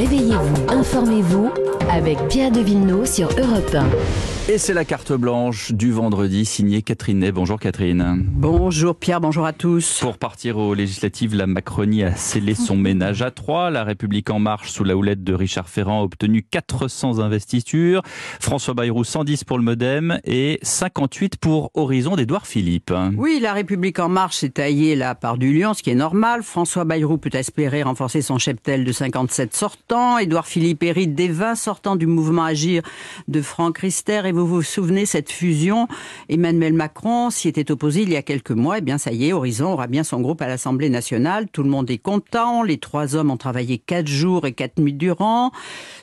Réveillez-vous, informez-vous avec Pierre de Villeneuve sur Europe 1. Et c'est la carte blanche du vendredi signée Catherine Ney. Bonjour Catherine. Bonjour Pierre, bonjour à tous. Pour partir aux législatives, la Macronie a scellé son ménage à trois. La République en marche sous la houlette de Richard Ferrand a obtenu 400 investitures. François Bayrou 110 pour le Modem et 58 pour Horizon d'Édouard Philippe. Oui, la République en marche s'est taillée la part du lion, ce qui est normal. François Bayrou peut espérer renforcer son cheptel de 57 sortants. Édouard Philippe hérite des 20 sortants du mouvement Agir de Franck Rister et vous vous souvenez, cette fusion, Emmanuel Macron s'y était opposé il y a quelques mois. Eh bien, ça y est, Horizon aura bien son groupe à l'Assemblée nationale. Tout le monde est content. Les trois hommes ont travaillé quatre jours et quatre nuits durant.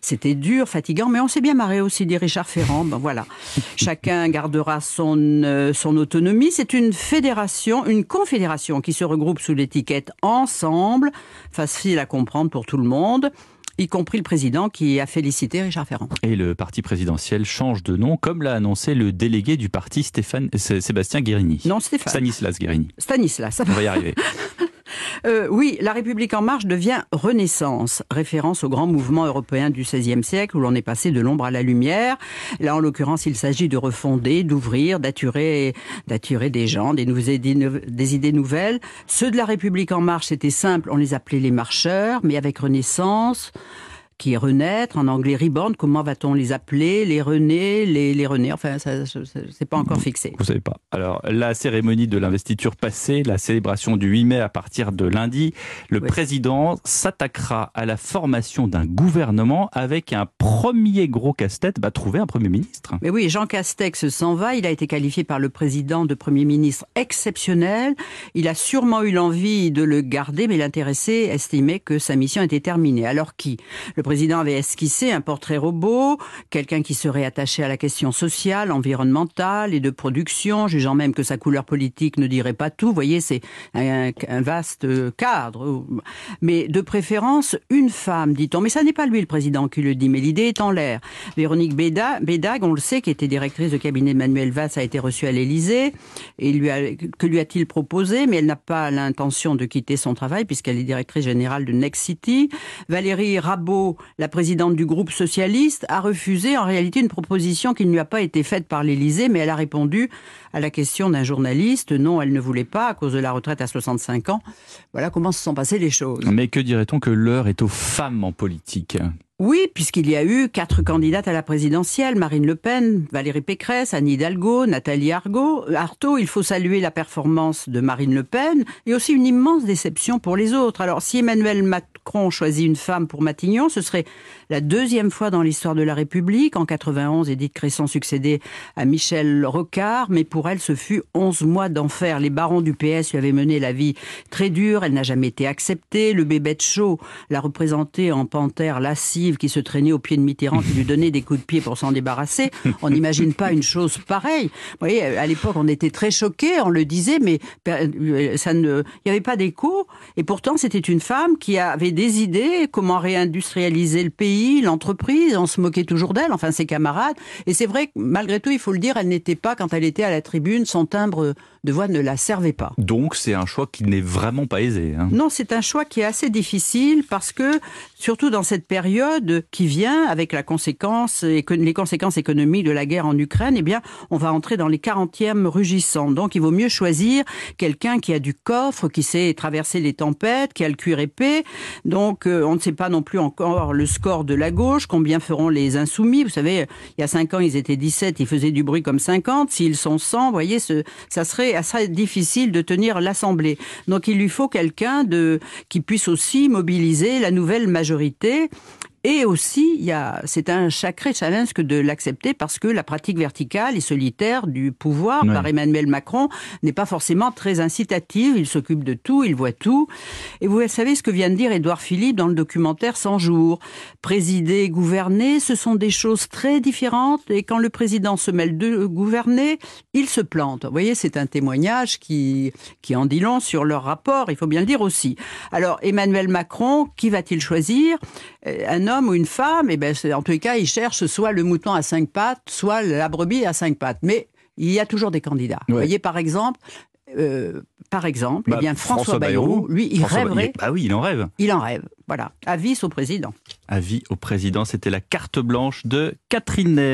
C'était dur, fatigant, mais on s'est bien marré aussi, dit Richard Ferrand. Ben voilà. Chacun gardera son, euh, son autonomie. C'est une fédération, une confédération qui se regroupe sous l'étiquette Ensemble. Facile à comprendre pour tout le monde y compris le président qui a félicité Richard Ferrand. Et le parti présidentiel change de nom, comme l'a annoncé le délégué du parti Stéphane, Sébastien Guérini. Non, Stéphane. Stanislas Guérini. Stanislas. On va y arriver. Euh, oui, La République en marche devient Renaissance, référence au grand mouvement européen du XVIe siècle où l'on est passé de l'ombre à la lumière. Là, en l'occurrence, il s'agit de refonder, d'ouvrir, d'attirer, d'attirer des gens, des, des idées nouvelles. Ceux de La République en marche, c'était simple, on les appelait les marcheurs, mais avec Renaissance, qui est renaître, en anglais reborn, comment va-t-on les appeler Les René, les, les René, enfin, ça, c'est pas encore fixé. Vous savez pas. Alors, la cérémonie de l'investiture passée, la célébration du 8 mai à partir de lundi, le président s'attaquera à la formation d'un gouvernement avec un premier gros casse-tête, bah, trouver un Premier ministre. Mais oui, Jean Castex s'en va, il a été qualifié par le président de Premier ministre exceptionnel. Il a sûrement eu l'envie de le garder, mais l'intéressé estimait que sa mission était terminée. Alors qui? Le président avait esquissé un portrait robot, quelqu'un qui serait attaché à la question sociale, environnementale et de production, jugeant même que sa couleur politique ne dirait pas tout. Vous voyez, c'est un, vaste cadre. Mais de préférence, une femme, dit-on. Mais ça n'est pas lui le président qui le dit, mais l'idée est en l'air. Véronique Bédag, on le sait, qui était directrice de cabinet de Manuel Valls, a été reçue à l'Élysée. Et que lui a-t-il proposé? Mais elle n'a pas l'intention de quitter son travail puisqu'elle est directrice générale de Next City. Valérie La présidente du groupe socialiste, a refusé en réalité une proposition qui ne lui a pas été faite par l'Élysée, mais elle a répondu à la question d'un journaliste. Non, elle ne voulait pas à cause de la retraite à 65 ans. Voilà comment se sont passées les choses. Mais que dirait-on que l'heure est aux femmes en politique? Oui, puisqu'il y a eu quatre candidates à la présidentielle, Marine Le Pen, Valérie Pécresse, Anne Hidalgo, Nathalie Argot. Artaud, il faut saluer la performance de Marine Le Pen et aussi une immense déception pour les autres. Alors, si Emmanuel Macron choisit une femme pour Matignon, ce serait la deuxième fois dans l'histoire de la République. En 91, Édith Cresson succédait à Michel Rocard, mais pour elle, ce fut 11 mois d'enfer. Les barons du PS lui avaient mené la vie très dure, elle n'a jamais été acceptée. Le bébé de chaud l'a représentée en panthère qui se traînait au pied de Mitterrand, qui lui donnait des coups de pied pour s'en débarrasser. On n'imagine pas une chose pareille. Vous voyez, à l'époque, on était très choqués, on le disait, mais ça ne, il n'y avait pas d'écho. Et pourtant, c'était une femme qui avait des idées, comment réindustrialiser le pays, l'entreprise. On se moquait toujours d'elle, enfin ses camarades. Et c'est vrai que malgré tout, il faut le dire, elle n'était pas, quand elle était à la tribune, son timbre de voix ne la servait pas. Donc c'est un choix qui n'est vraiment pas aisé. Hein. Non, c'est un choix qui est assez difficile parce que, surtout dans cette période qui vient avec la conséquence, les conséquences économiques de la guerre en Ukraine, eh bien, on va entrer dans les 40e rugissants. Donc il vaut mieux choisir quelqu'un qui a du coffre, qui sait traverser les tempêtes, qui a le cuir épais. Donc euh, on ne sait pas non plus encore le score de la gauche, combien feront les insoumis. Vous savez, il y a 5 ans, ils étaient 17, ils faisaient du bruit comme 50. S'ils sont 100, vous voyez, ce, ça serait assez difficile de tenir l'Assemblée. Donc il lui faut quelqu'un qui puisse aussi mobiliser la nouvelle majorité et aussi, il y a, c'est un sacré challenge que de l'accepter parce que la pratique verticale et solitaire du pouvoir par Emmanuel Macron n'est pas forcément très incitative. Il s'occupe de tout, il voit tout. Et vous savez ce que vient de dire Édouard Philippe dans le documentaire 100 jours. Présider, gouverner, ce sont des choses très différentes. Et quand le président se mêle de gouverner, il se plante. Vous voyez, c'est un témoignage qui, qui en dit long sur leur rapport. Il faut bien le dire aussi. Alors, Emmanuel Macron, qui va-t-il choisir? Euh, un homme ou une femme, et eh ben, en tous les cas, il cherche soit le mouton à cinq pattes, soit la brebis à cinq pattes. Mais il y a toujours des candidats. Vous voyez, par exemple, euh, par exemple, eh bah, bien, François, Bayrou, lui, il rêverait. Ah oui, il en rêve. Il en rêve. Voilà. Avis au président. à vie au président. C'était la carte blanche de Catherine Ney.